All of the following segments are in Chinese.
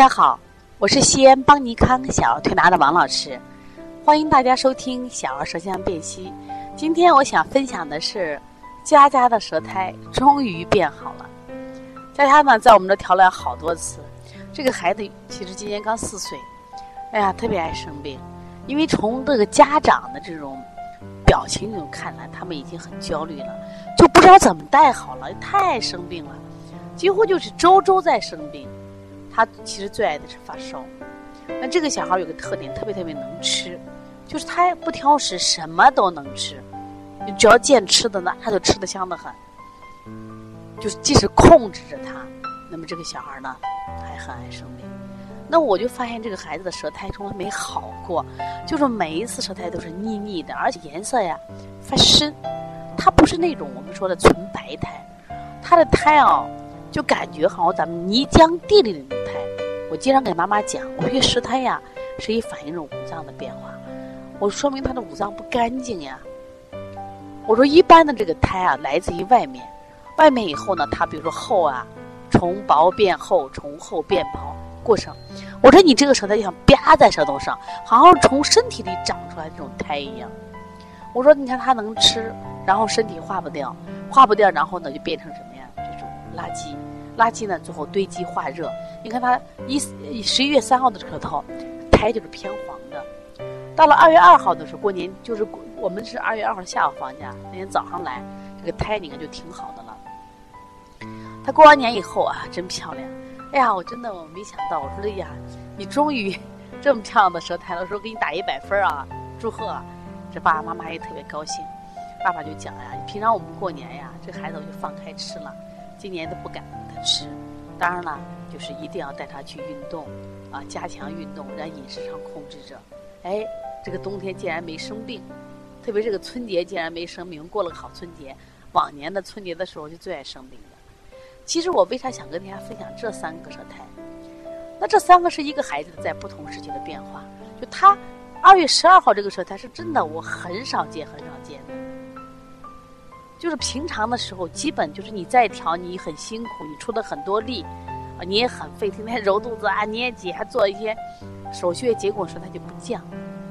大家好，我是西安邦尼康小儿推拿的王老师，欢迎大家收听小儿舌象辨析。今天我想分享的是，佳佳的舌苔终于变好了。佳佳呢，在我们这调了好多次，这个孩子其实今年刚四岁，哎呀，特别爱生病，因为从这个家长的这种表情中看来，他们已经很焦虑了，就不知道怎么带好了，太爱生病了，几乎就是周周在生病。他其实最爱的是发烧。那这个小孩有个特点，特别特别能吃，就是他不挑食，什么都能吃。你只要见吃的呢，他就吃的香的很。就是即使控制着他，那么这个小孩呢，还很爱生病。那我就发现这个孩子的舌苔从来没好过，就是每一次舌苔都是腻腻的，而且颜色呀发深。他不是那种我们说的纯白苔，他的苔啊。就感觉好像咱们泥浆地里的，我经常给妈妈讲，我说石苔呀是以反映着五脏的变化，我说明他的五脏不干净呀。我说一般的这个苔啊来自于外面，外面以后呢，它比如说厚啊，从薄变厚，从厚变薄过程。我说你这个舌苔就像啪在舌头上，好像从身体里长出来这种苔一样。我说你看它能吃，然后身体化不掉，化不掉，然后呢就变成什么呀？这种垃圾。垃圾呢，最后堆积化热。你看他一十一月三号的舌头，苔就是偏黄的。到了二月二号的时候，过年就是我们是二月二号下午放假，那天早上来，这个胎你看就挺好的了。他过完年以后啊，真漂亮。哎呀，我真的我没想到，我说哎呀，你终于这么漂亮的舌苔了，我说给你打一百分啊，祝贺！这爸爸妈妈也特别高兴。爸爸就讲呀，平常我们过年呀，这孩子我就放开吃了。今年都不敢给他吃，当然了，就是一定要带他去运动，啊，加强运动，在饮食上控制着。哎，这个冬天竟然没生病，特别这个春节竟然没生病，过了个好春节。往年的春节的时候就最爱生病的。其实我为啥想跟大家分享这三个舌苔？那这三个是一个孩子在不同时期的变化。就他二月十二号这个舌苔是真的，我很少见，很少见的。就是平常的时候，基本就是你再调，你很辛苦，你出了很多力，啊，你也很费，天天揉肚子啊、捏脊，还做一些手穴，结果说它就不降，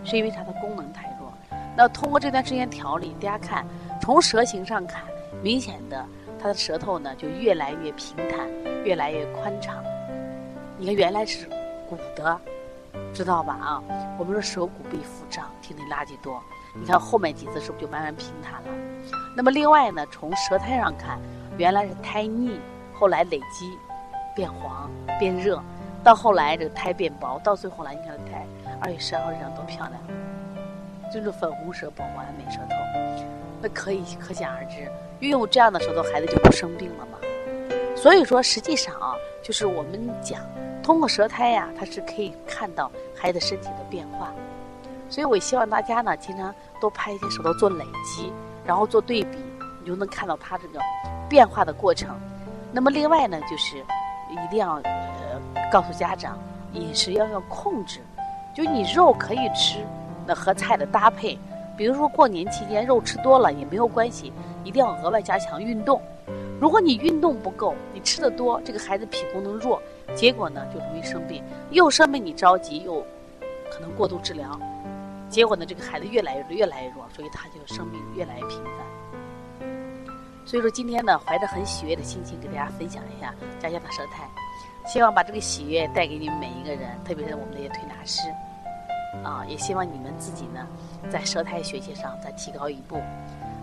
是因为它的功能太弱。那通过这段时间调理，大家看，从舌形上看，明显的他的舌头呢就越来越平坦，越来越宽敞。你看原来是鼓的，知道吧？啊，我们说舌骨壁腹胀，体内垃圾多。你看后面几次是不是就慢慢平坦了？那么另外呢，从舌苔上看，原来是苔腻，后来累积，变黄变热，到后来这个苔变薄，到最后来你看苔，二月十二号这张多漂亮，就是粉红舌薄完美舌头，那可以可想而知，运用这样的舌头，孩子就不生病了嘛。所以说，实际上啊，就是我们讲，通过舌苔呀，它是可以看到孩子身体的变化。所以我希望大家呢，经常多拍一些手头做累积，然后做对比，你就能看到它这个变化的过程。那么另外呢，就是一定要呃告诉家长，饮食要要控制，就你肉可以吃，那和菜的搭配，比如说过年期间肉吃多了也没有关系，一定要额外加强运动。如果你运动不够，你吃的多，这个孩子脾功能弱，结果呢就容易生病，又生病你着急，又可能过度治疗。结果呢，这个孩子越来越越来越弱，所以他就生病越来越频繁。所以说今天呢，怀着很喜悦的心情，给大家分享一下家乡的舌苔，希望把这个喜悦带给你们每一个人，特别是我们这些推拿师，啊，也希望你们自己呢，在舌苔学习上再提高一步。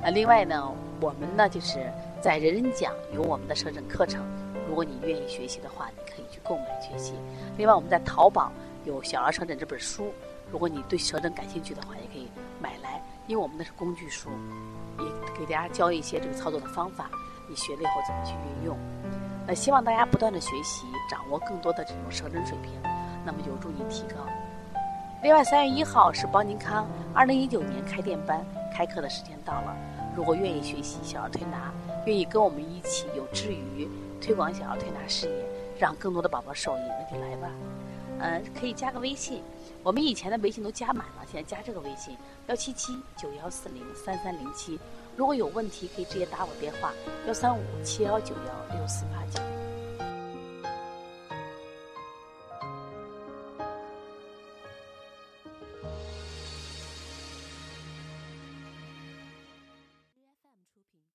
啊，另外呢，我们呢就是在人人讲有我们的舌诊课程，如果你愿意学习的话，你可以去购买学习。另外我们在淘宝有《小儿舌诊》这本书。如果你对舌诊感兴趣的话，也可以买来，因为我们那是工具书，也给大家教一些这个操作的方法，你学了以后怎么去运用。呃，希望大家不断的学习，掌握更多的这种舌诊水平，那么有助于提高。另外，三月一号是邦尼康二零一九年开店班开课的时间到了，如果愿意学习小儿推拿，愿意跟我们一起有志于推广小儿推拿事业，让更多的宝宝受益，那就来吧。嗯，可以加个微信。我们以前的微信都加满了，现在加这个微信幺七七九幺四零三三零七。如果有问题，可以直接打我电话幺三五七幺九幺六四八九。